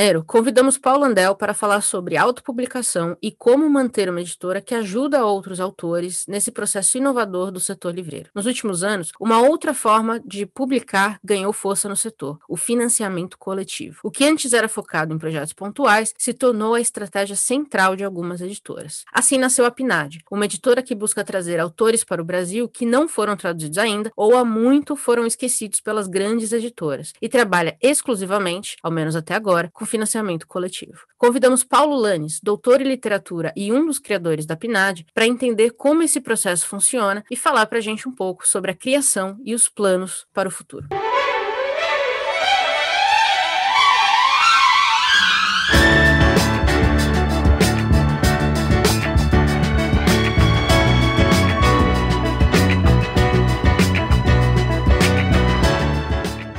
Janeiro, convidamos Paulo Andel para falar sobre autopublicação e como manter uma editora que ajuda outros autores nesse processo inovador do setor livreiro. Nos últimos anos, uma outra forma de publicar ganhou força no setor, o financiamento coletivo. O que antes era focado em projetos pontuais se tornou a estratégia central de algumas editoras. Assim nasceu a PNAD, uma editora que busca trazer autores para o Brasil que não foram traduzidos ainda ou há muito foram esquecidos pelas grandes editoras e trabalha exclusivamente, ao menos até agora, com financiamento coletivo. Convidamos Paulo Lanes, doutor em literatura e um dos criadores da PNAD, para entender como esse processo funciona e falar para a gente um pouco sobre a criação e os planos para o futuro.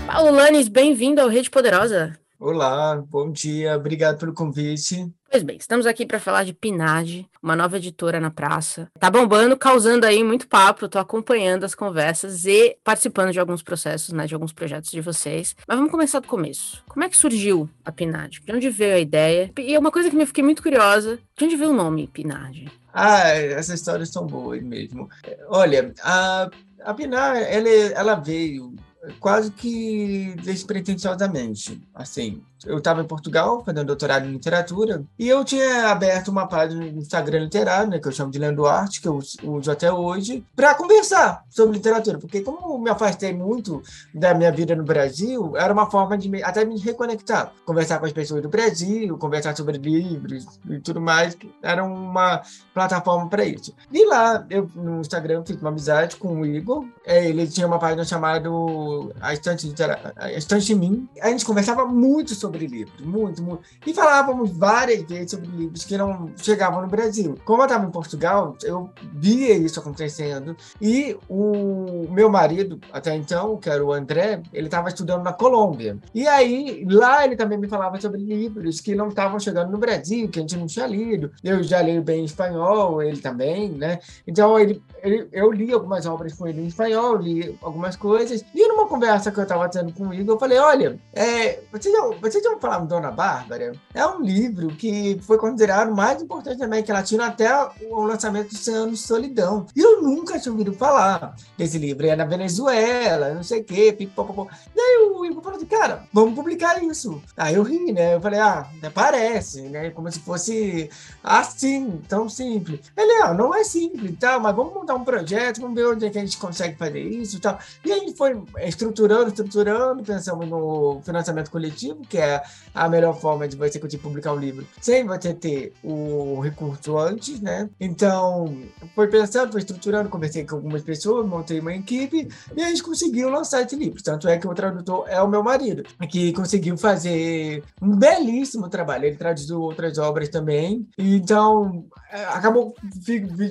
Paulo Lanes, bem-vindo ao Rede Poderosa. Olá, bom dia, obrigado pelo convite. Pois bem, estamos aqui para falar de Pinage, uma nova editora na praça. Tá bombando, causando aí muito papo, tô acompanhando as conversas e participando de alguns processos, né, de alguns projetos de vocês. Mas vamos começar do começo. Como é que surgiu a Pinage? De onde veio a ideia? E é uma coisa que me fiquei muito curiosa, de onde veio o nome Pinage? Ah, essas histórias são boas mesmo. Olha, a, a Pinar, ela, ela veio quase que despretensiosamente, assim, eu estava em Portugal fazendo doutorado em literatura e eu tinha aberto uma página no Instagram literário, né, que eu chamo de Lendo Arte, que eu uso até hoje, para conversar sobre literatura, porque como me afastei muito da minha vida no Brasil, era uma forma de me, até me reconectar, conversar com as pessoas do Brasil, conversar sobre livros e tudo mais, era uma plataforma para isso. E lá, eu no Instagram fiz uma amizade com o Igor, é, ele tinha uma página chamada A Estante, Litera... A Estante Mim, a gente conversava muito sobre sobre livros, muito, muito. E falávamos várias vezes sobre livros que não chegavam no Brasil. Como eu estava em Portugal, eu via isso acontecendo. E o meu marido, até então, que era o André, ele estava estudando na Colômbia. E aí, lá ele também me falava sobre livros que não estavam chegando no Brasil, que a gente não tinha lido. Eu já leio bem espanhol, ele também, né? Então, ele, ele, eu li algumas obras com ele em espanhol, li algumas coisas. E numa conversa que eu estava tendo com Igor, eu falei: olha, é, você, já, você vocês já ouviram Dona Bárbara? É um livro que foi considerado mais importante da América Latina até o lançamento do 100 anos de solidão. E eu nunca tinha ouvido falar desse livro. É na Venezuela, não sei o quê, pipopopó. E aí o Igor falou assim, cara, vamos publicar isso. Aí eu ri, né? Eu falei, ah, parece, né? Como se fosse assim, tão simples. Ele, ah, não é simples, tá? Mas vamos montar um projeto, vamos ver onde é que a gente consegue fazer isso e tal. E a gente foi estruturando, estruturando, pensamos no financiamento coletivo, que é a melhor forma de você conseguir publicar um livro sem você ter o recurso antes, né? Então, foi pensando, foi estruturando, conversei com algumas pessoas, montei uma equipe e a gente conseguiu lançar esse livro. Tanto é que o tradutor é o meu marido, que conseguiu fazer um belíssimo trabalho. Ele traduziu outras obras também. Então, é, acabou,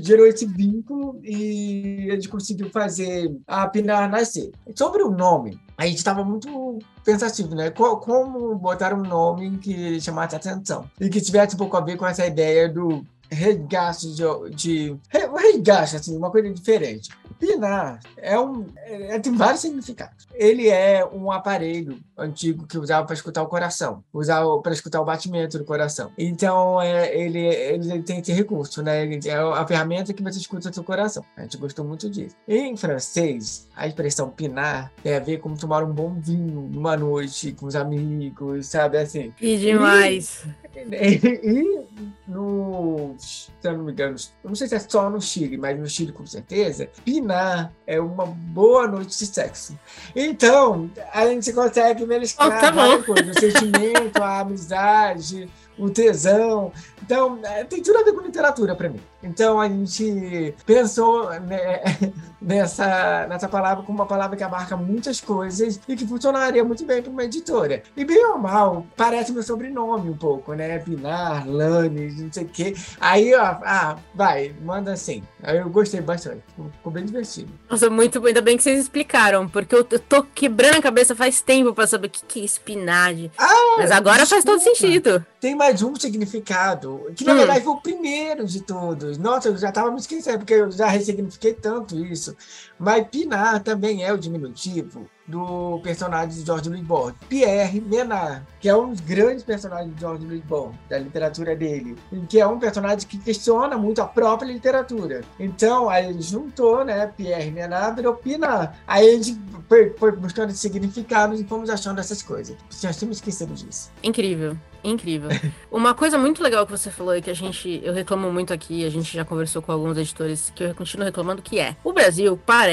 gerou esse vínculo e a gente conseguiu fazer a Pinar nascer. Sobre o nome, a gente estava muito pensativo, né? Como botar um nome que chamasse atenção e que tivesse um pouco a ver com essa ideia do resgate de, de resgate, assim, uma coisa diferente. Pinar é um, é, tem vários significados. Ele é um aparelho antigo que usava para escutar o coração, usava para escutar o batimento do coração. Então, é, ele, ele tem esse recurso, né? Ele é a ferramenta que você escuta o seu coração. A gente gostou muito disso. Em francês, a expressão pinar tem a ver com tomar um bom vinho numa noite com os amigos, sabe? Assim. E demais. E, e no, se eu não me engano, não sei se é só no Chile, mas no Chile com certeza, pinar é uma boa noite de sexo. Então, a gente consegue mesclar oh, tá várias coisas, o sentimento, a amizade, o tesão. Então, é, tem tudo a ver com literatura para mim. Então, a gente pensou né, nessa, nessa palavra como uma palavra que abarca muitas coisas e que funcionaria muito bem para uma editora. E bem ou mal, parece meu sobrenome um pouco, né? Pinar, Lanes, não sei o quê. Aí, ó, ah, vai, manda assim. Aí eu gostei bastante. Ficou bem divertido. Nossa, muito bom. Ainda bem que vocês explicaram, porque eu, tô quebrando a cabeça faz tempo para saber o que, que é espinagem. Ah, Mas agora desculpa. faz todo sentido. Tem mais um significado, que na hum. verdade foi o primeiro de todos. Nossa, eu já estava me esquecendo, porque eu já ressignifiquei tanto isso. Mas pinar também é o diminutivo do personagem de George Louis Borges, Pierre Menard, que é um dos grandes personagens de George Louis Borges, da literatura dele, que é um personagem que questiona muito a própria literatura. Então, aí ele juntou, né, Pierre Menard virou Pinar. Aí a gente foi, foi buscando significados e fomos achando essas coisas. Já tínhamos esquecido disso. Incrível. Incrível. Uma coisa muito legal que você falou e que a gente, eu reclamo muito aqui, a gente já conversou com alguns editores que eu continuo reclamando, que é, o Brasil parece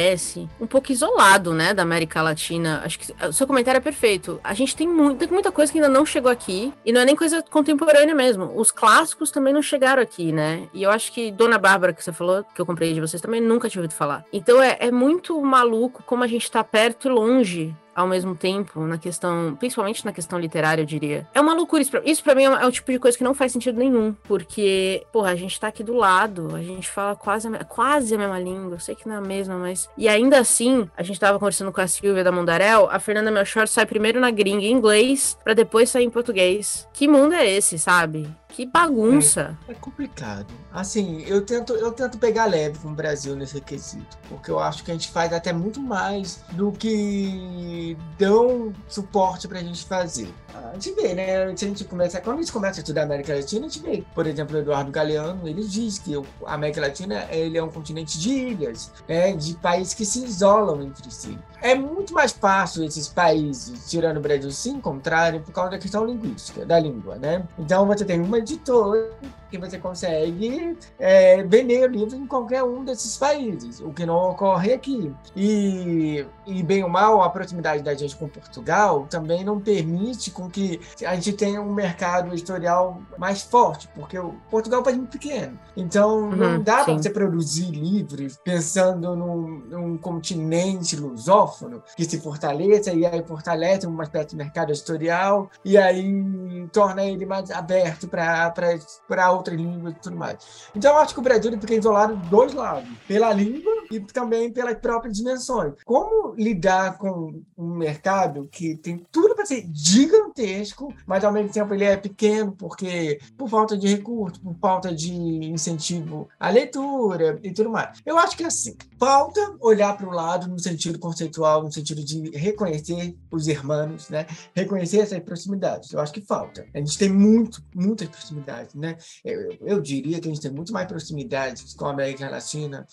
um pouco isolado, né, da América Latina. Acho que o seu comentário é perfeito. A gente tem, muito, tem muita coisa que ainda não chegou aqui, e não é nem coisa contemporânea mesmo. Os clássicos também não chegaram aqui, né? E eu acho que Dona Bárbara, que você falou, que eu comprei de vocês, também nunca tinha ouvido falar. Então é, é muito maluco como a gente tá perto e longe ao mesmo tempo, na questão, principalmente na questão literária, eu diria. É uma loucura. Isso pra, isso pra mim é, uma, é, o tipo de coisa que não faz sentido nenhum. Porque, porra, a gente tá aqui do lado, a gente fala quase a, quase a mesma língua. Eu sei que não é a mesma, mas. E ainda assim, a gente tava conversando com a Silvia da Mundarel, a Fernanda Melchor sai primeiro na gringa em inglês, para depois sair em português. Que mundo é esse, sabe? Que bagunça. É, é, complicado. Assim, eu tento, eu tento pegar leve com o Brasil nesse quesito, porque eu acho que a gente faz até muito mais do que dão suporte pra gente fazer. A gente vê, né? A gente começa, quando a gente começa a estudar América Latina, a gente vê, por exemplo, o Eduardo Galeano, ele diz que a América Latina ele é um continente de ilhas, né? de países que se isolam entre si. É muito mais fácil esses países, tirando o Brasil, se encontrarem por causa da questão linguística, da língua, né? Então você tem uma editora que você consegue é, vender o livro em qualquer um desses países, o que não ocorre aqui. E, e bem ou mal, a proximidade da gente com Portugal também não permite com que a gente tenha um mercado editorial mais forte, porque o Portugal é um país muito pequeno. Então uhum, não dá para você produzir livros pensando num, num continente lusófono que se fortaleça e aí fortalece uma espécie de mercado editorial e aí torna ele mais aberto para outras línguas e tudo mais. Então, eu acho que o Brasil fica isolado dos dois lados, pela língua e também pelas próprias dimensões. Como lidar com um mercado que tem tudo para ser gigantesco, mas ao mesmo tempo ele é pequeno porque por falta de recurso, por falta de incentivo à leitura e tudo mais. Eu acho que é assim, falta olhar para o lado no sentido conceitual, no sentido de reconhecer os irmãos, né? Reconhecer essas proximidades. Eu acho que falta. A gente tem muito, muitas proximidades, né? Eu, eu diria que a gente tem muito mais proximidades com a América Latina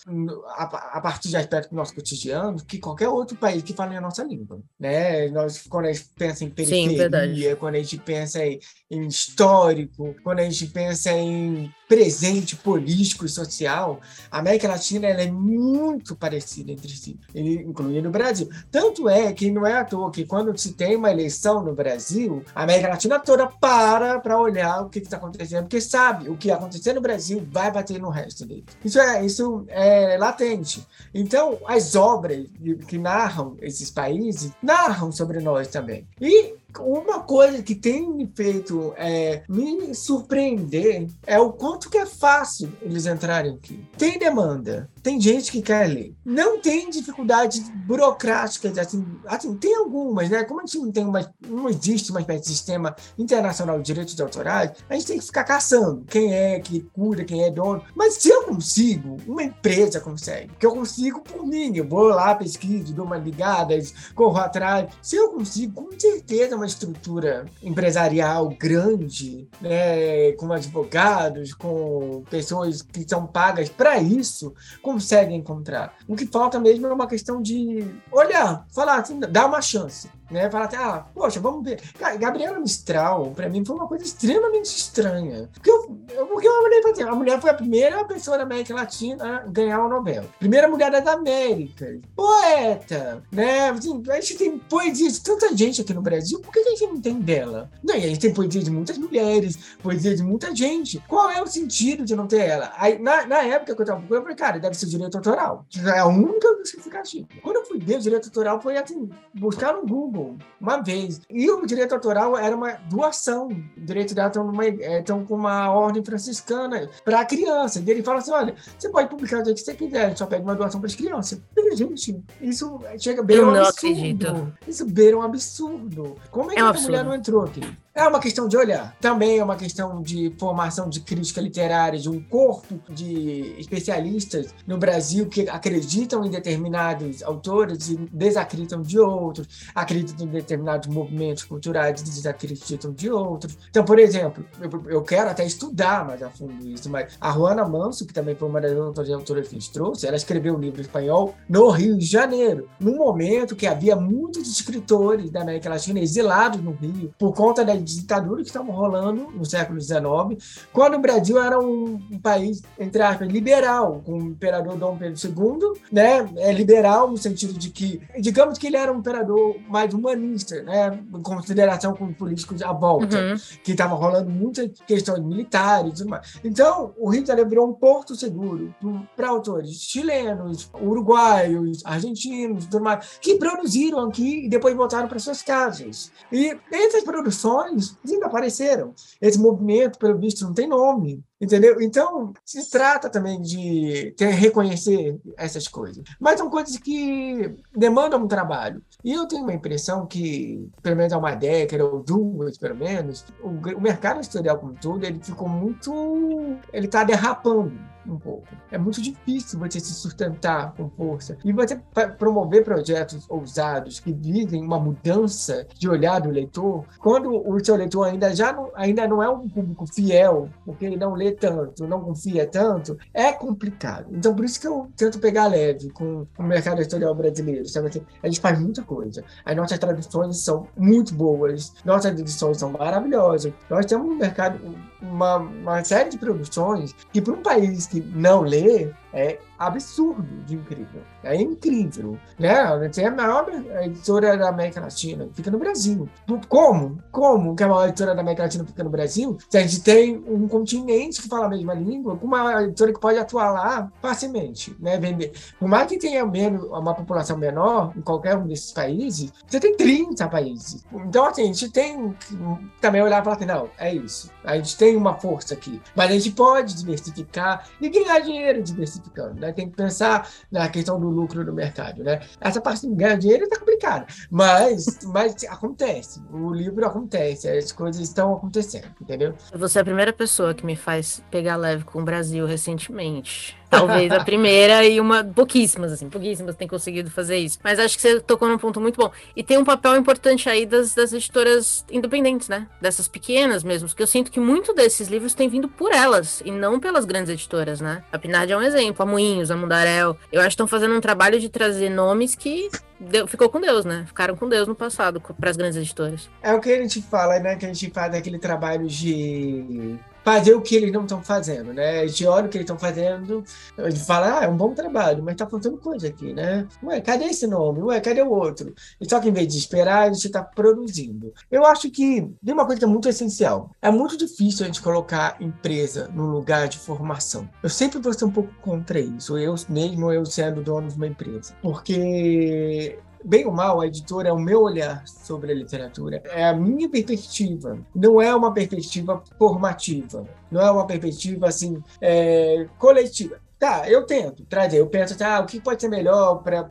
a, a partir de aspectos do nosso cotidiano que qualquer outro país que fale a nossa língua, né? Nós, quando a gente pensa em periferia, Sim, quando a gente pensa em, em histórico, quando a gente pensa em presente político e social, a América Latina ela é muito parecida entre si, incluindo o Brasil. Tanto é que não é à toa que quando se tem uma eleição no Brasil, a América Latina toda para para olhar o que está acontecendo, porque sabe o que acontecer no Brasil vai bater no resto dele. Isso é, isso é latente. Então, as obras que narram esses países narram sobre nós também. E uma coisa que tem feito é, me surpreender é o quanto que é fácil eles entrarem aqui. Tem demanda, tem gente que quer ler. Não tem dificuldades burocráticas, assim, assim tem algumas, né? Como a gente não tem uma, não existe uma espécie de sistema internacional de direitos autorais, a gente tem que ficar caçando quem é que cura, quem é dono. Mas se eu consigo, uma empresa consegue, que eu consigo por mim, eu vou lá, pesquiso, dou uma ligada, corro atrás. Se eu consigo, com certeza, uma estrutura empresarial grande, né, com advogados, com pessoas que são pagas para isso, conseguem encontrar. O que falta mesmo é uma questão de olhar, falar assim, dar uma chance né? Falar assim, ah, poxa, vamos ver. Gabriela Mistral, para mim, foi uma coisa extremamente estranha. Porque, eu, eu, porque uma mulher, assim, a mulher foi a primeira pessoa da América Latina a ganhar o Nobel. Primeira mulher das Américas. Poeta, né? Assim, a gente tem poesia de tanta gente aqui no Brasil, por que a gente não tem dela? Não, e a gente tem poesia de muitas mulheres, poesia de muita gente. Qual é o sentido de não ter ela? Aí, na, na época que eu tava procurando, eu falei, cara, deve ser direito autoral. É a única justificativa. Quando eu fui ver o direito autoral, foi assim, buscar no Google Uma vez. E o direito autoral era uma doação. O direito de estão, numa, estão com uma ordem franciscana para a criança. E ele fala assim: olha, você pode publicar o que você quiser, só pega uma doação para as crianças. Gente, isso chega bem Eu um absurdo. acredito. Isso beira um absurdo. Como é que é um a mulher não entrou aqui? É uma questão de olhar. Também é uma questão de formação de crítica literária, de um corpo de especialistas no Brasil que acreditam em determinados autores e desacreditam de outros, acreditam em determinados movimentos culturais e desacreditam de outros. Então, por exemplo, eu, eu quero até estudar mais a fundo isso, mas a Juana Manso, que também foi uma das autoras que a gente trouxe, ela escreveu um livro espanhol no Rio de Janeiro, num momento que havia muitos escritores da América Latina exilados no Rio por conta ditadura que estavam rolando no século XIX, quando o Brasil era um, um país, entre aspas, liberal, com o imperador Dom Pedro II, né? É liberal no sentido de que, digamos que ele era um imperador mais humanista, né? Em consideração com os políticos à volta, uhum. que estava rolando muitas questões militares e tudo mais. Então, o Rio de Janeiro virou um porto seguro para autores chilenos, uruguaios, argentinos, tudo mais, que produziram aqui e depois voltaram para suas casas. E essas produções desapareceram. Esse movimento, pelo visto, não tem nome. Entendeu? Então, se trata também de ter, reconhecer essas coisas. Mas são coisas que demandam um trabalho. E eu tenho uma impressão que, pelo menos há uma década ou duas, pelo menos, o, o mercado editorial como todo, ele ficou muito... ele está derrapando um pouco. É muito difícil você se sustentar com força. E você promover projetos ousados que visem uma mudança de olhar do leitor, quando o seu leitor ainda, já não, ainda não é um público fiel, porque ele não lê tanto, não confia tanto, é complicado. Então, por isso que eu tento pegar leve com o mercado editorial brasileiro. Sabe? Assim, a gente faz muita coisa. As nossas traduções são muito boas, nossas edições são maravilhosas. Nós temos um mercado, uma, uma série de produções que, para um país que não lê, é absurdo de incrível. É incrível. Né? Tem a maior editora da América Latina, fica no Brasil. Como? Como que a maior editora da América Latina fica no Brasil? Se a gente tem um continente que fala a mesma língua, com uma editora que pode atuar lá facilmente, né? Vender. Por mais que tenha menos, uma população menor em qualquer um desses países, você tem 30 países. Então, assim, a gente tem que também olhar e falar assim, não, é isso. A gente tem uma força aqui. Mas a gente pode diversificar e ganhar dinheiro diversificando, né? Tem que pensar na questão do lucro no mercado, né? Essa parte de ganhar dinheiro está complicada, mas, mas acontece. O livro acontece, as coisas estão acontecendo, entendeu? Você é a primeira pessoa que me faz pegar leve com o Brasil recentemente. Talvez a primeira e uma. Pouquíssimas, assim, pouquíssimas têm conseguido fazer isso. Mas acho que você tocou num ponto muito bom. E tem um papel importante aí das, das editoras independentes, né? Dessas pequenas mesmo. Porque eu sinto que muito desses livros tem vindo por elas e não pelas grandes editoras, né? A Pinard é um exemplo, a Moinhos, a Mundarel. Eu acho que estão fazendo um trabalho de trazer nomes que Deu, ficou com Deus, né? Ficaram com Deus no passado, para as grandes editoras. É o que a gente fala, né? Que a gente faz aquele trabalho de fazer o que eles não estão fazendo, né? A gente olha o que eles estão fazendo, a gente fala, ah, é um bom trabalho, mas tá faltando coisa aqui, né? Ué, cadê esse nome? Ué, cadê o outro? E só que em vez de esperar, a gente está produzindo. Eu acho que tem uma coisa que é muito essencial. É muito difícil a gente colocar empresa no lugar de formação. Eu sempre vou ser um pouco contra isso, eu mesmo eu sendo dono de uma empresa. Porque bem ou mal, a editora é o meu olhar sobre a literatura, é a minha perspectiva, não é uma perspectiva formativa, não é uma perspectiva assim é, coletiva. Tá, eu tento trazer, eu penso, tá, o que pode ser melhor para.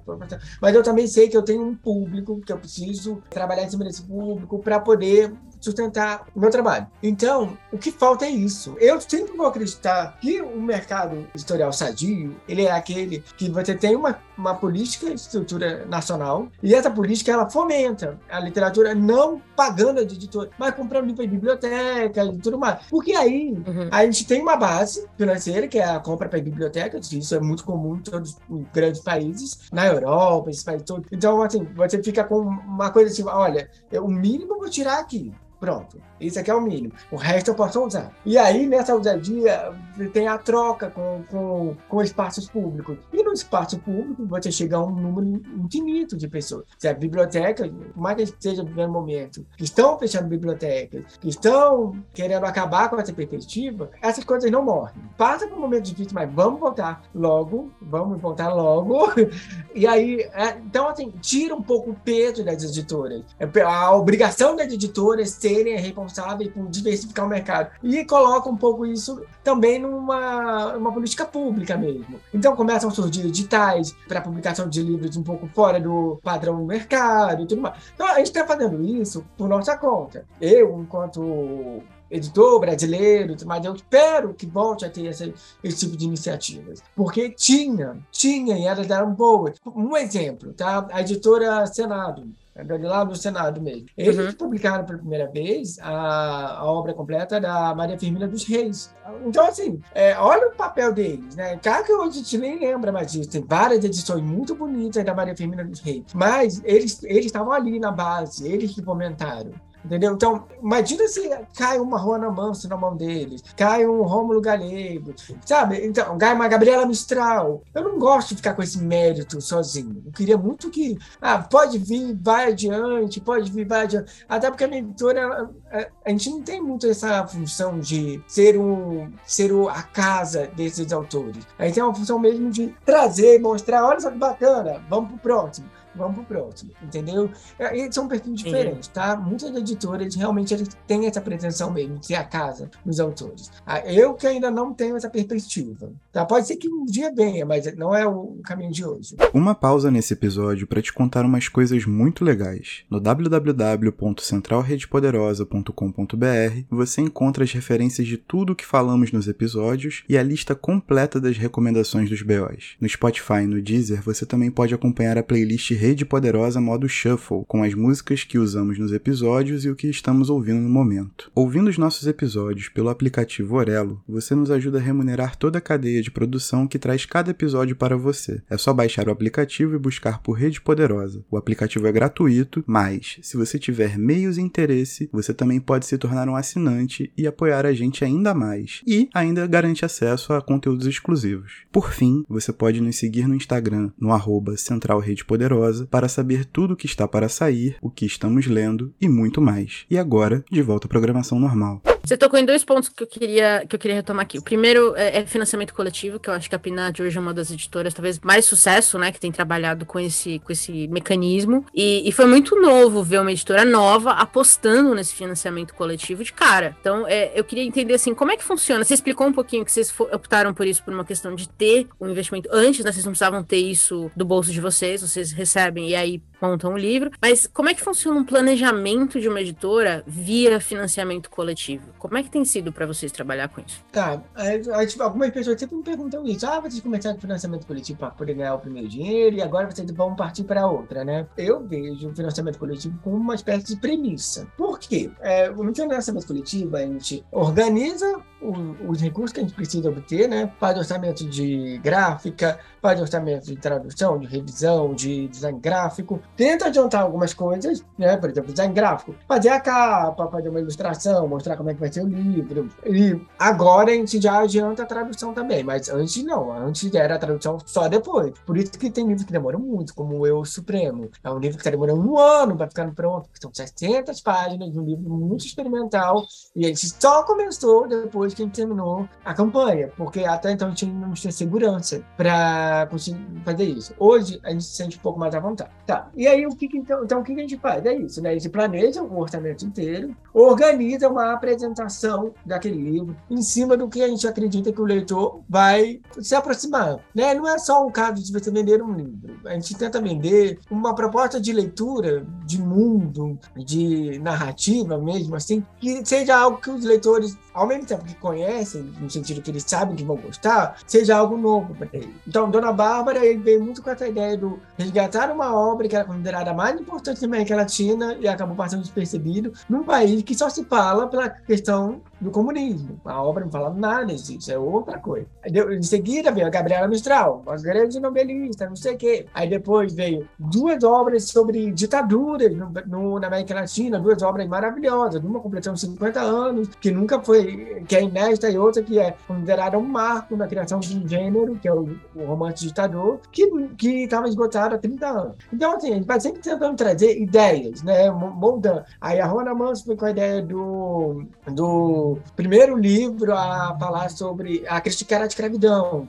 Mas eu também sei que eu tenho um público, que eu preciso trabalhar em cima desse público para poder sustentar o meu trabalho. Então, o que falta é isso. Eu sempre vou acreditar que o mercado editorial sadio, ele é aquele que você tem uma, uma política de estrutura nacional e essa política ela fomenta a literatura não pagando de editor, mas comprando livro em biblioteca e tudo mais. Porque aí uhum. a gente tem uma base financeira, que é a compra para biblioteca, isso é muito comum em todos os grandes países, na Europa, esses países todos. Então, assim, você fica com uma coisa assim, olha, o mínimo eu vou tirar aqui. Pronto. Isso aqui é o mínimo. O resto eu posso usar. E aí, nessa ousadia, tem a troca com, com, com espaços públicos. E no espaço público, você chega a um número infinito de pessoas. Se a biblioteca, mais que esteja vivendo momento, que estão fechando bibliotecas, que estão querendo acabar com essa perspectiva, essas coisas não morrem. Passa por um momento difícil, mas vamos voltar logo, vamos voltar logo. E aí, é, então, assim, tira um pouco o peso das editoras. É, a obrigação das editoras ser serem responsáveis por diversificar o mercado. E coloca um pouco isso também numa uma política pública mesmo. Então começam a surgir editais para publicação de livros um pouco fora do padrão do mercado e tudo mais. Então a gente está fazendo isso por nossa conta. Eu, enquanto editor brasileiro, mas eu espero que volte a ter esse tipo de iniciativas. Porque tinha, tinha e elas eram boas. Um exemplo, tá? A editora Senado, lá no Senado mesmo. Eles uhum. publicaram pela primeira vez a, a, obra completa da Maria Firmina dos Reis. Então, assim, é, olha o papel deles, né? Claro que hoje a gente nem lembra mais disso. Tem várias edições muito bonitas da Maria Firmina dos Reis. Mas eles eles estavam ali na base, eles que comentaram. Entendeu? Então, imagina se cai uma Juana Manso na mão deles, cai um Rômulo Galego, sabe? Então, cai uma Gabriela Mistral. Eu não gosto de ficar com esse mérito sozinho. Eu queria muito que, ah, pode vir, vai adiante, pode vir, vai adiante. Até porque a minha editora, a, a gente não tem muito essa função de ser, um, ser o, a casa desses autores. A gente tem uma função mesmo de trazer, mostrar, olha só que bacana, vamos pro próximo vamos pro próximo, entendeu? É, e são perfis diferentes, tá? Muitas editoras realmente eles têm essa pretensão mesmo de ser a casa dos autores. Ah, eu que ainda não tenho essa perspectiva, tá? Pode ser que um dia venha, mas não é o caminho de hoje. Uma pausa nesse episódio para te contar umas coisas muito legais. No www.centralredepoderosa.com.br você encontra as referências de tudo que falamos nos episódios e a lista completa das recomendações dos BOs. No Spotify e no Deezer você também pode acompanhar a playlist Rede Poderosa modo Shuffle, com as músicas que usamos nos episódios e o que estamos ouvindo no momento. Ouvindo os nossos episódios pelo aplicativo Orelo, você nos ajuda a remunerar toda a cadeia de produção que traz cada episódio para você. É só baixar o aplicativo e buscar por Rede Poderosa. O aplicativo é gratuito, mas se você tiver meios e interesse, você também pode se tornar um assinante e apoiar a gente ainda mais. E ainda garante acesso a conteúdos exclusivos. Por fim, você pode nos seguir no Instagram, no arroba Central Rede Poderosa para saber tudo o que está para sair, o que estamos lendo e muito mais. E agora, de volta à programação normal. Você tocou em dois pontos que eu queria, que eu queria retomar aqui. O primeiro é, é financiamento coletivo, que eu acho que a Pinat hoje é uma das editoras talvez mais sucesso, né? Que tem trabalhado com esse, com esse mecanismo. E, e foi muito novo ver uma editora nova apostando nesse financiamento coletivo de cara. Então, é, eu queria entender assim, como é que funciona? Você explicou um pouquinho que vocês optaram por isso por uma questão de ter um investimento antes, né? Vocês não precisavam ter isso do bolso de vocês, vocês recebem e aí montam o um livro. Mas como é que funciona um planejamento de uma editora via financiamento coletivo? Como é que tem sido para vocês trabalhar com isso? Tá, tipo, algumas pessoas sempre me perguntam isso. Ah, vocês começaram financiamento coletivo para poder ganhar o primeiro dinheiro e agora vocês vão partir para outra, né? Eu vejo o financiamento coletivo como uma espécie de premissa. Por quê? É, o financiamento coletivo, a gente organiza os recursos que a gente precisa obter, né? Faz orçamento de gráfica, faz orçamento de tradução, de revisão, de design gráfico, tenta adiantar algumas coisas, né? Por exemplo, design gráfico, fazer a capa, fazer uma ilustração, mostrar como é que vai ser o livro. E agora a gente já adianta a tradução também, mas antes não, antes era a tradução só depois. Por isso que tem livros que demoram muito, como Eu Supremo. É um livro que está demorando um ano para ficar pronto, são 600 páginas um livro muito experimental, e a gente só começou depois que a gente terminou a campanha, porque até então a gente não tinha segurança para conseguir fazer isso. Hoje a gente se sente um pouco mais à vontade. Tá, aí o que, então, então o que a gente faz? É isso, né? A gente planeja o orçamento inteiro, organiza uma apresentação daquele livro em cima do que a gente acredita que o leitor vai se aproximar. Né? Não é só um caso de você vender um livro. A gente tenta vender uma proposta de leitura, de mundo, de narrativa mesmo, assim, que seja algo que os leitores, ao mesmo tempo que conhecem, no sentido que eles sabem que vão gostar, seja algo novo para eles. Então, Dona Bárbara ele veio muito com essa ideia do resgatar uma obra que era considerada a mais importante da América Latina e acabou passando despercebido num país que só se fala pela questão do comunismo. A obra não fala nada disso, é outra coisa. Em seguida veio a Gabriela Mistral, uma grande nobelista, não sei o quê. Aí depois veio duas obras sobre ditaduras no, no, na América Latina, duas obras maravilhosas, uma completando 50 anos, que nunca foi, que é inédita, e outra que é considerada um marco na criação de um gênero, que é o, o romance ditador, que estava esgotado há 30 anos. Então, assim, a gente vai sempre tentando trazer ideias, né, moldando. Aí a Rona Manso foi com a ideia do, do primeiro livro a falar sobre a criticar a escravidão,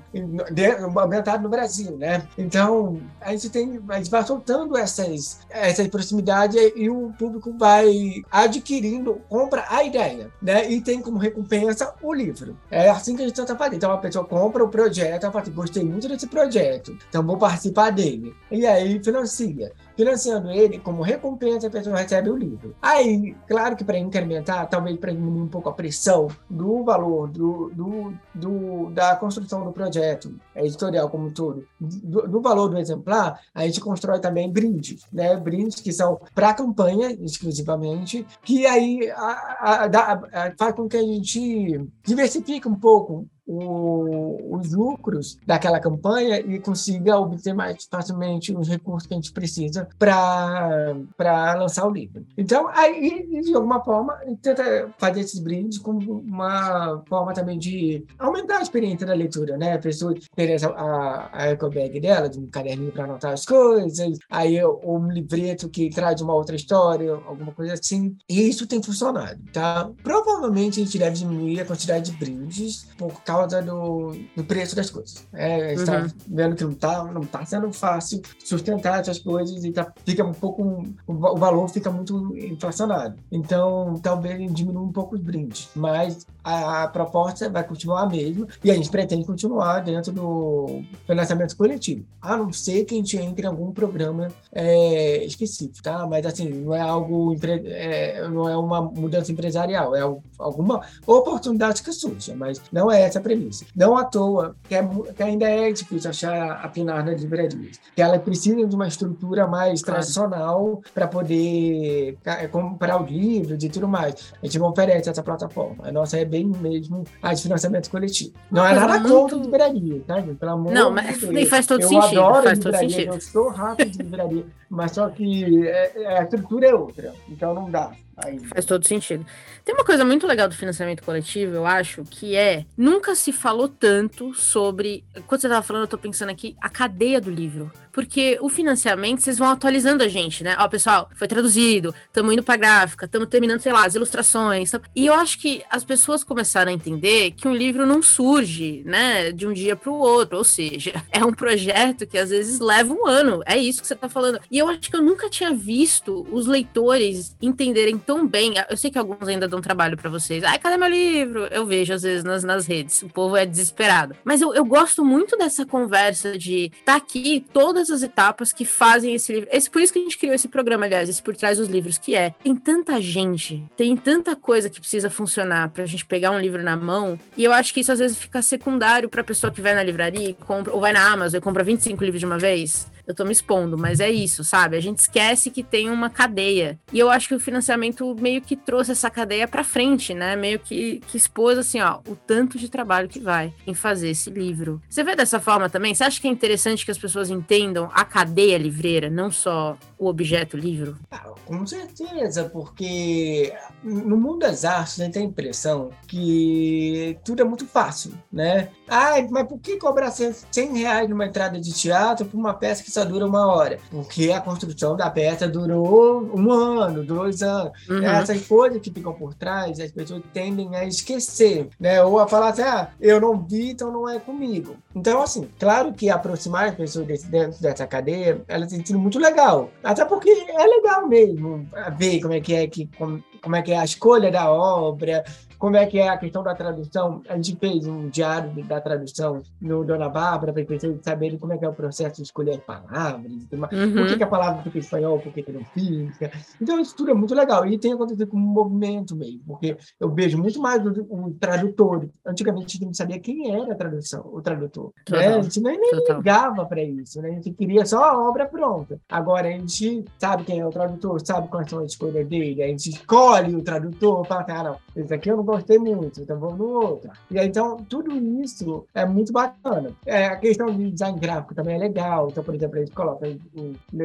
ambientado no Brasil, né? Então, a gente tem, a gente vai soltando essas, essas proximidades e o público vai adquirindo, compra a ideia, né? E tem como recompensa o livro. É assim que a gente tenta fazer. Então, a pessoa compra o projeto, ela fala assim, gostei muito desse projeto, então vou participar dele. E aí financia financiando ele, como recompensa, a pessoa recebe o livro. Aí, claro que para incrementar, talvez para diminuir um pouco a pressão do valor do, do, do, da construção do projeto editorial como um todo, do, do, valor do exemplar, a gente constrói também brindes, né? Brindes que são para campanha exclusivamente, que aí a, a, a, faz com que a gente diversifique um pouco o, os lucros daquela campanha e consiga obter mais facilmente os recursos que a gente precisa para lançar o livro. Então, aí, de alguma forma, tenta fazer esses brindes como uma forma também de aumentar a experiência da leitura, né? A pessoa ter a, a ecobag dela, de um caderninho para anotar as coisas, aí um livreto que traz uma outra história, alguma coisa assim. E isso tem funcionado, tá? Provavelmente a gente deve diminuir a quantidade de brindes por causa causa do, do preço das coisas. É, está uhum. vendo que não está não tá sendo fácil sustentar essas coisas e tá, fica um pouco o valor fica muito inflacionado. Então, talvez diminua um pouco os brindes, mas a, a proposta vai continuar a mesma e a gente pretende continuar dentro do financiamento coletivo, a não ser que a gente entre em algum programa é, específico, tá? Mas assim, não é algo, é, não é uma mudança empresarial, é alguma oportunidade que surge, mas não é essa premissa. Não à toa, que, é, que ainda é difícil achar a Pinar nas livrarias, que ela precisa de uma estrutura mais claro. tradicional para poder é, comprar os livros e tudo mais. A gente não oferece essa plataforma. A nossa é bem mesmo a de financiamento coletivo. Não é nada muito... contra livraria, tá, gente? Pelo amor não, mas de faz todo eu sentido. Adoro faz livraria, todo sentido. Eu sou rápido de livraria, mas só que é, a estrutura é outra, então não dá. Ainda. Faz todo sentido. Tem uma coisa muito legal do financiamento coletivo, eu acho, que é nunca se falou tanto sobre. Quando você estava falando, eu estou pensando aqui, a cadeia do livro. Porque o financiamento, vocês vão atualizando a gente, né? Ó, pessoal, foi traduzido, estamos indo para gráfica, estamos terminando, sei lá, as ilustrações. E eu acho que as pessoas começaram a entender que um livro não surge, né, de um dia para o outro. Ou seja, é um projeto que às vezes leva um ano. É isso que você está falando. E eu acho que eu nunca tinha visto os leitores entenderem tão bem. Eu sei que alguns ainda dão trabalho para vocês. Ai, cadê meu livro? Eu vejo às vezes nas, nas redes. O povo é desesperado. Mas eu, eu gosto muito dessa conversa de tá aqui todas as etapas que fazem esse livro. Esse, por isso que a gente criou esse programa, aliás, esse por trás dos livros, que é tem tanta gente, tem tanta coisa que precisa funcionar pra gente pegar um livro na mão. E eu acho que isso às vezes fica secundário pra pessoa que vai na livraria compra, ou vai na Amazon e compra 25 livros de uma vez eu tô me expondo, mas é isso, sabe? A gente esquece que tem uma cadeia. E eu acho que o financiamento meio que trouxe essa cadeia para frente, né? Meio que, que expôs assim, ó, o tanto de trabalho que vai em fazer esse livro. Você vê dessa forma também? Você acha que é interessante que as pessoas entendam a cadeia livreira, não só o objeto livro? Ah, com certeza, porque no mundo das artes a gente tem a impressão que tudo é muito fácil, né? Ai, mas por que cobrar 100 reais numa entrada de teatro por uma peça que só dura uma hora? Porque a construção da peça durou um ano, dois anos. Uhum. Essas coisas que ficam por trás, as pessoas tendem a esquecer, né? Ou a falar assim, ah, eu não vi, então não é comigo. Então, assim, claro que aproximar as pessoas desse, dentro dessa cadeia, elas têm sido muito legal. Até porque é legal mesmo ver como é que é que como, como é que é a escolha da obra, como é que é a questão da tradução. A gente fez um diário da tradução no Dona Bárbara para pessoas saberem como é que é o processo de escolher palavras, uhum. por que, que, a palavra fica em espanhol, por que, que não fica. Então, isso tudo é muito legal. E tem acontecido com um movimento mesmo, porque eu vejo muito mais o, o tradutor. Antigamente, a gente não sabia quem era a tradução, o tradutor. Né? A gente nem, nem ligava para isso, né? a gente queria só a obra pronta. Agora, a gente sabe quem é o tradutor, sabe quais são as escolhas dele, a gente escolhe o tradutor, fala, cara, ah, esse aqui eu não gostei muito, então vamos no outro. E aí, então, tudo isso é muito bacana. É, a questão de design gráfico também é legal. Então, por exemplo, a gente coloca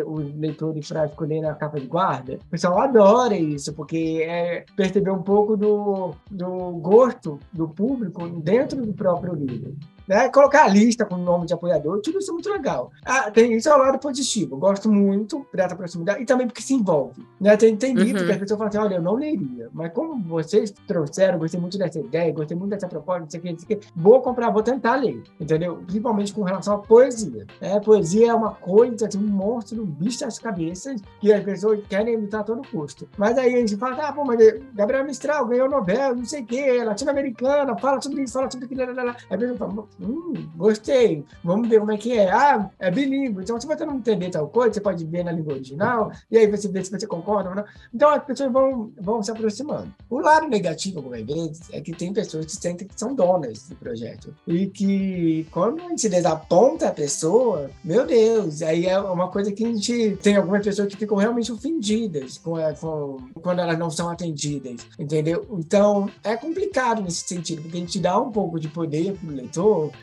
os leitores para escolher na capa de guarda. O pessoal adora isso, porque é perceber um pouco do, do gosto do público dentro do próprio livro. Né? Colocar a lista com o nome de apoiador, tudo isso é muito legal. Ah, tem isso é o lado positivo. Gosto muito dessa proximidade e também porque se envolve. Né? Tem, tem livro uhum. que as pessoas falam assim: olha, eu não leria, mas como vocês trouxeram, gostei muito dessa ideia, gostei muito dessa proposta, não sei o que, não sei o que, vou comprar, vou tentar ler, entendeu? Principalmente com relação à poesia. Né? Poesia é uma coisa, assim, um monstro, um bicho das cabeças, que as pessoas querem evitar a todo custo. Mas aí a gente fala, ah, pô, mas Gabriel Mistral ganhou Nobel, não sei o que, latino-americana, fala sobre isso, fala sobre aquilo, aí a pessoa fala, hum, gostei, vamos ver como é que é. Ah, é bilíngue, então se você não entender tal coisa, você pode ver na língua original, e aí você vê se você concorda ou não. Então as pessoas vão, vão se aproximando. O lado negativo, algumas vezes, é que tem pessoas que sentem que são donas do projeto. E que quando a gente desaponta a pessoa, meu Deus, aí é uma coisa que a gente tem algumas pessoas que ficam realmente ofendidas com, com, quando elas não são atendidas, entendeu? Então é complicado nesse sentido, porque a gente dá um pouco de poder para o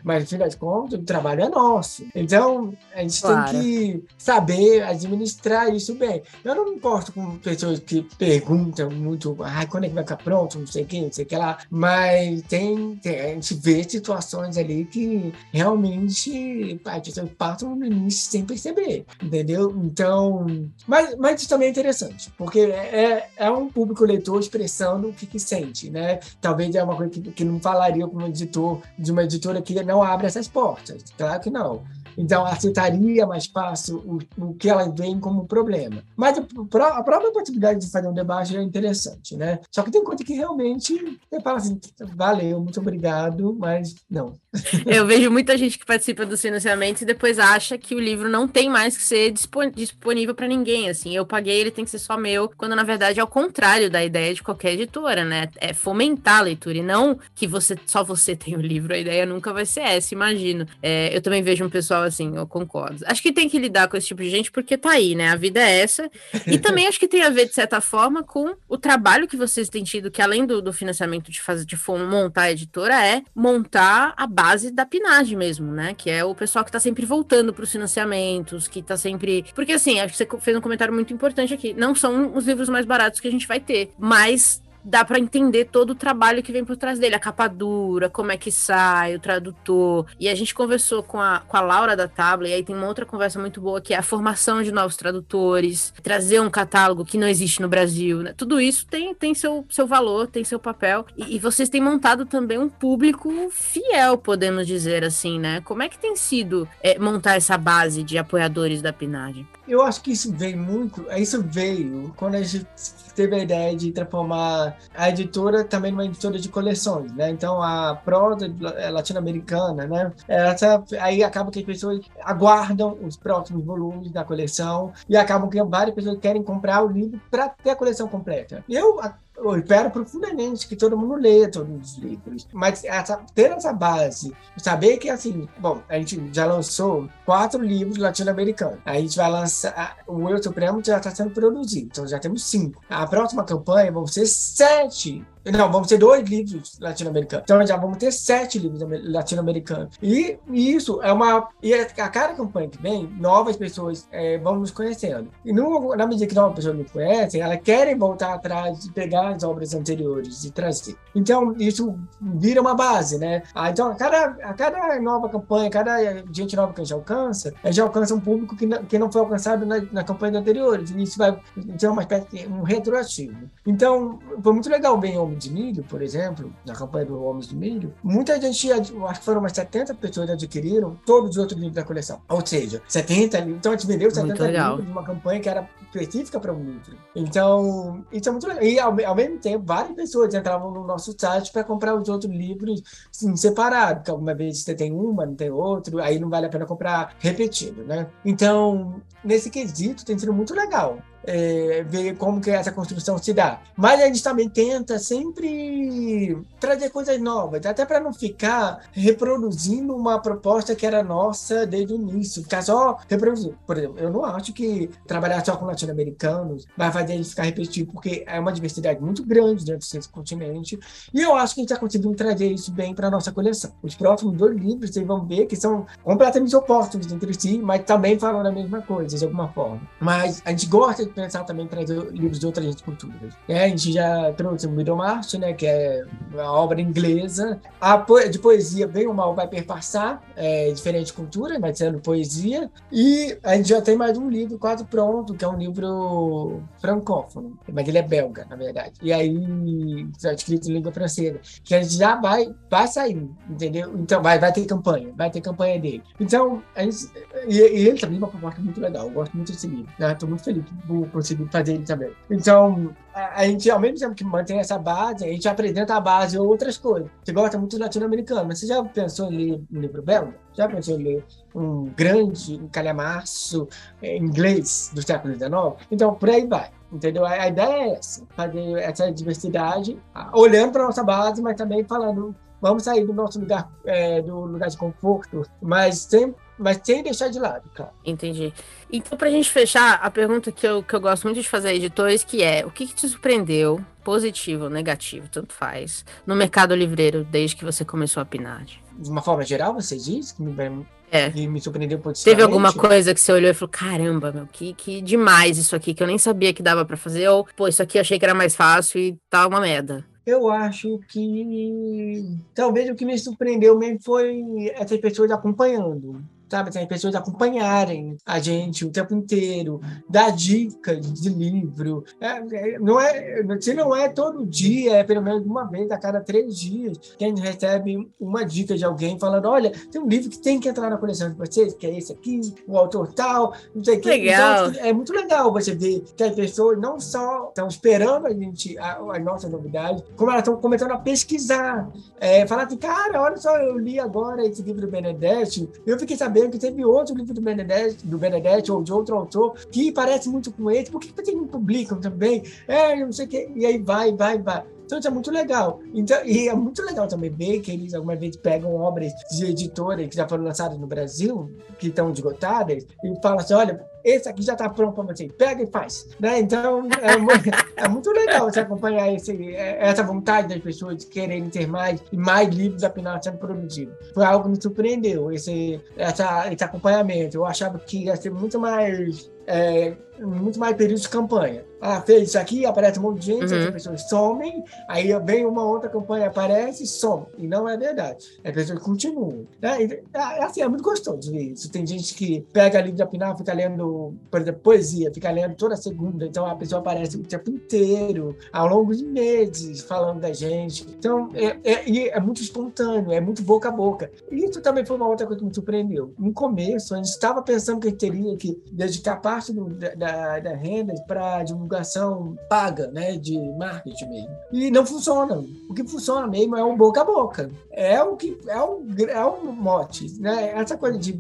mas no fim das contas o trabalho é nosso. Então a gente claro. tem que saber administrar isso bem. Eu não me importo com pessoas que perguntam muito, ah, quando é que vai ficar pronto, não sei o que, não sei o que lá, mas tem, tem, a gente vê situações ali que realmente a pessoas passam no início sem perceber, entendeu? Então, mas, mas isso também é interessante, porque é, é um público leitor expressando o que, que sente, né? Talvez é uma coisa que, que não falaria com um editor de uma editora que não abre essas portas, claro que não. Então, aceitaria mais fácil o, o que elas veem como problema. Mas a, a própria possibilidade de fazer um debate é interessante, né? Só que tem coisa que realmente você fala assim, valeu, muito obrigado, mas não. Eu vejo muita gente que participa dos financiamentos e depois acha que o livro não tem mais que ser disponível para ninguém, assim. Eu paguei, ele tem que ser só meu, quando na verdade é o contrário da ideia de qualquer editora, né? É fomentar a leitura e não que você só você tem o livro. A ideia nunca vai ser essa, imagino. É, eu também vejo um pessoal assim, eu concordo. Acho que tem que lidar com esse tipo de gente porque tá aí, né? A vida é essa. E também acho que tem a ver, de certa forma, com o trabalho que vocês têm tido, que além do, do financiamento de fazer, de montar a editora, é montar a base da Pinage mesmo, né? Que é o pessoal que tá sempre voltando para os financiamentos, que tá sempre. Porque assim, acho que você fez um comentário muito importante aqui. Não são os livros mais baratos que a gente vai ter, mas dá para entender todo o trabalho que vem por trás dele, a capa dura, como é que sai, o tradutor. E a gente conversou com a, com a Laura da Tabla, e aí tem uma outra conversa muito boa que é a formação de novos tradutores, trazer um catálogo que não existe no Brasil. Né? Tudo isso tem, tem seu, seu valor, tem seu papel. E, e vocês têm montado também um público fiel, podemos dizer assim, né? Como é que tem sido é, montar essa base de apoiadores da PNAD? Eu acho que isso veio muito, isso veio quando a gente teve a ideia de transformar a editora também numa editora de coleções, né? Então a prosa é latino-americana, né? Essa, aí acaba que as pessoas aguardam os próximos volumes da coleção e acabam que várias pessoas querem comprar o livro para ter a coleção completa. Eu eu espero profundamente que todo mundo leia todos os livros. Mas essa, ter essa base, saber que, assim, bom, a gente já lançou quatro livros latino-americanos. A gente vai lançar, o Eu Supremo já está sendo produzido, então já temos cinco. A próxima campanha vão ser sete não, vamos ter dois livros latino-americanos. Então já vamos ter sete livros latino-americanos. E, isso é uma. E a cada campanha que vem, novas pessoas é, vão nos conhecendo. E no, na medida que novas pessoas nos conhecem, elas querem voltar atrás e pegar as obras anteriores e trazer. Então, isso vira uma base, né? Ah, então, a cada, a cada nova campanha, cada gente nova que a gente alcança, a gente alcança um público que não, que não foi alcançado na, na campanha anterior. E isso vai ter uma espécie um retroativo. Então, foi muito legal ver Homem de Milho, por exemplo, na campanha do Homens de Milho. Muita gente, acho que foram umas 70 pessoas que adquiriram todos os outros livros da coleção. Ou seja, 70 livros. Então, a gente vendeu 70 livros de uma campanha que era específica para um livro. Então, isso é muito legal. E, ao, ao mesmo tempo, várias pessoas entravam no nosso site para comprar os outros livros assim, separados, porque alguma vez você tem uma, não tem outro, aí não vale a pena comprar repetido, né? Então, nesse quesito, tem sido muito legal é, ver como que essa construção se dá. Mas a gente também tenta sempre trazer coisas novas, até para não ficar reproduzindo uma proposta que era nossa desde o início, ficar só reproduzindo. Por exemplo, eu não acho que trabalhar só com latino-americanos vai fazer a gente ficar repetitivo, porque é uma diversidade muito grande dentro desse continente, e eu acho que a gente está conseguindo trazer isso bem para nossa coleção. Os próximos dois livros vocês vão ver que são completamente opostos entre si, mas também falam da mesma coisa, de alguma forma. Mas a gente gosta pensar também trazer livros de outras culturas. É, a gente já trouxe o Middlemarch, né, que é uma obra inglesa. A po de poesia, bem ou mal, vai perpassar é, diferente cultura, mas sendo poesia. E a gente já tem mais um livro quase pronto, que é um livro francófono, mas ele é belga, na verdade. E aí, está escrito em língua francesa, que a gente já vai, vai sair, entendeu? Então, vai, vai ter campanha, vai ter campanha dele. Então, a gente, e, e ele também é uma proposta muito legal, eu gosto muito desse livro, né? Estou muito feliz por conseguir fazer ele também. Então, a, gente, ao mesmo tempo que mantém essa base, a gente apresenta a base ou outras coisas. Você gosta muito do latino-americano, mas você já pensou em ler um livro belga? Já pensou em ler um grande um calhamaço é, inglês do século XIX? Então, por aí vai. Entendeu? A, a ideia é essa, fazer essa diversidade, olhando para nossa base, mas também falando vamos sair do nosso lugar, é, do lugar de conforto, mas sem, mas sem deixar de lado, claro. Entendi. Então, para a gente fechar, a pergunta que eu, que eu gosto muito de fazer a editores, que é, o que, que te surpreendeu, positivo ou negativo, tanto faz, no mercado livreiro desde que você começou a PNAD? De uma forma geral, você diz? Que me, é. que me surpreendeu positivamente? Teve alguma coisa que você olhou e falou, caramba, meu, que, que demais isso aqui, que eu nem sabia que dava para fazer, ou, pô, isso aqui eu achei que era mais fácil e tá uma merda. Eu acho que talvez o que me surpreendeu mesmo foi essas pessoas acompanhando sabe? Tem pessoas acompanharem a gente o tempo inteiro, dar dicas de livro. É, é, não é, se não é todo dia, é pelo menos uma vez a cada três dias que a gente recebe uma dica de alguém falando: olha, tem um livro que tem que entrar na coleção de vocês, que é esse aqui, o autor tal, não sei o que. Legal. Então, é muito legal você ver que as pessoas não só estão esperando a gente, a, a nossa novidade, como elas estão começando a pesquisar. É, falar assim, cara, olha só, eu li agora esse livro do Benedetti, eu fiquei sabendo sabendo que teve outro livro do Benedetti, do Benedetti ou de outro autor que parece muito com esse, por que vocês não publicam também? É, não sei o quê. E aí vai, vai, vai. Então isso é muito legal. Então, e é muito legal também ver que eles alguma vez pegam obras de editoras que já foram lançadas no Brasil, que estão esgotadas, e falam assim: olha, esse aqui já está pronto para você, pega e faz. Né? Então, é, muito, é muito legal você acompanhar esse, é, essa vontade das pessoas de quererem ter mais e mais livros afinal sendo produzidos. Foi algo que me surpreendeu, esse, essa, esse acompanhamento. Eu achava que ia ser muito mais é, muito mais período de campanha. Ah, fez isso aqui, aparece um monte de gente, uhum. as pessoas somem, aí vem uma outra campanha, aparece e some. E não é verdade. As pessoas continuam. Né? E, é, assim, é muito gostoso ver isso. Tem gente que pega livro de Pinal, fica lendo, por exemplo, poesia, fica lendo toda segunda, então a pessoa aparece o tempo inteiro, ao longo de meses, falando da gente. Então, é, é, é muito espontâneo, é muito boca a boca. Isso também foi uma outra coisa que me surpreendeu. No começo, a gente estava pensando que a gente teria que dedicar parte do, da, da renda para divulgação paga, né, de marketing mesmo. E não funciona. O que funciona mesmo é o boca a boca. É o que é o, é o mote, né? Essa coisa de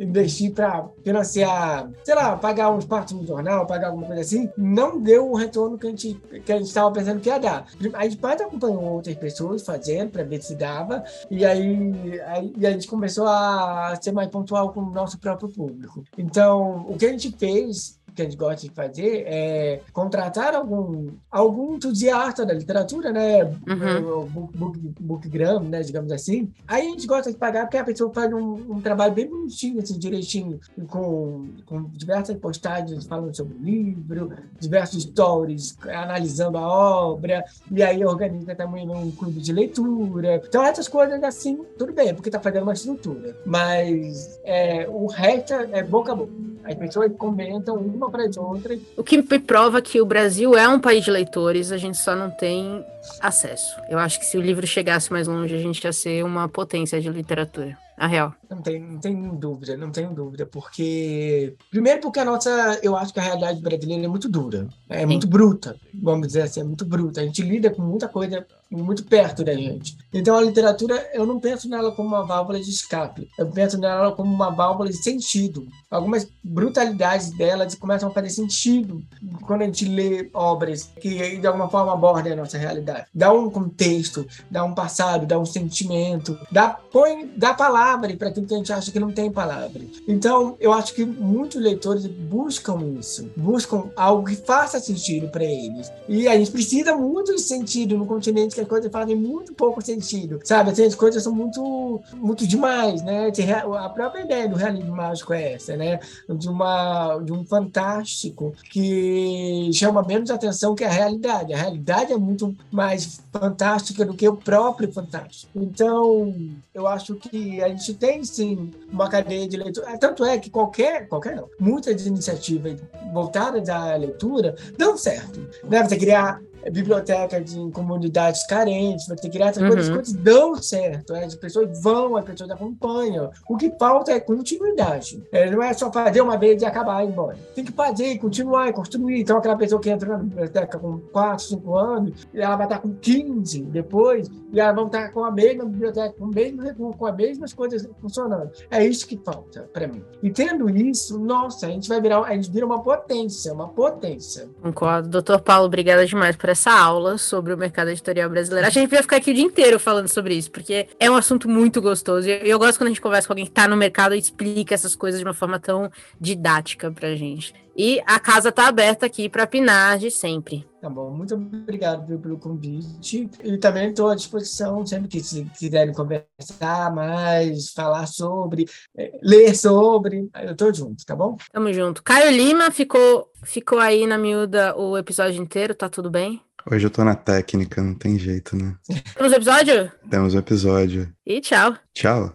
investir para financiar, sei lá, pagar uns partes no jornal, pagar alguma coisa assim, não deu o retorno que a gente que a gente estava pensando que ia dar. A gente pode acompanhou outras pessoas fazendo para ver se dava, e aí, aí e a gente começou a ser mais pontual com o nosso próprio público. Então, o que a gente fez que a gente gosta de fazer é contratar algum, algum entusiasta da literatura, né? Uhum. Book, book, bookgram, né? Digamos assim. Aí a gente gosta de pagar porque a pessoa faz um, um trabalho bem bonitinho, assim, direitinho, com, com diversas postagens falando sobre o livro, diversos stories analisando a obra, e aí organiza também um clube de leitura. Então, essas coisas assim, tudo bem, porque tá fazendo uma estrutura. Mas é, o resto é boca a boca. As pessoas comentam uma para as outras. O que prova que o Brasil é um país de leitores, a gente só não tem acesso. Eu acho que se o livro chegasse mais longe, a gente ia ser uma potência de literatura. A real. Não tem, não tem dúvida, não tenho dúvida, porque. Primeiro, porque a nossa. Eu acho que a realidade brasileira é muito dura, é Sim. muito bruta, vamos dizer assim, é muito bruta. A gente lida com muita coisa muito perto da gente. Então, a literatura, eu não penso nela como uma válvula de escape, eu penso nela como uma válvula de sentido. Algumas brutalidades dela começam a fazer sentido quando a gente lê obras que, de alguma forma, abordam a nossa realidade. Dá um contexto, dá um passado, dá um sentimento, dá, põe, dá palavras palavra para aquilo que a gente acha que não tem palavra. Então, eu acho que muitos leitores buscam isso, buscam algo que faça sentido para eles. E a gente precisa muito de sentido no continente que as coisas fazem muito pouco sentido, sabe? Assim, as coisas são muito, muito demais, né? A própria ideia do realismo mágico é essa, né? De, uma, de um fantástico que chama menos atenção que a realidade. A realidade é muito mais fantástica do que o próprio fantástico. Então, eu acho que a gente tem sim uma cadeia de leitura. Tanto é que qualquer, qualquer não, muitas iniciativas voltadas à leitura dão certo. Né? Você criar biblioteca de comunidades carentes, vai ter que criar essas uhum. coisas, as coisas dão certo, né? as pessoas vão, as pessoas acompanham. O que falta é continuidade. É, não é só fazer uma vez e acabar e ir embora. Tem que fazer, continuar e construir. Então, aquela pessoa que entra na biblioteca com 4, 5 anos, ela vai estar com 15 depois, e ela vai estar com a mesma biblioteca, com, o mesmo com as mesmas coisas funcionando. É isso que falta para mim. E tendo isso, nossa, a gente vai virar, a gente vira uma potência, uma potência. Concordo. Doutor Paulo, obrigada demais por essa aula sobre o mercado editorial brasileiro. A gente podia ficar aqui o dia inteiro falando sobre isso, porque é um assunto muito gostoso. E eu gosto quando a gente conversa com alguém que está no mercado e explica essas coisas de uma forma tão didática pra gente. E a casa está aberta aqui para pinar de sempre. Tá bom, muito obrigado pelo convite. E também estou à disposição, sempre que quiserem conversar mais, falar sobre, é, ler sobre, eu estou junto, tá bom? Tamo junto. Caio Lima ficou, ficou aí na miúda o episódio inteiro, tá tudo bem? Hoje eu tô na técnica, não tem jeito, né? Temos episódio? Temos um episódio. E tchau. Tchau.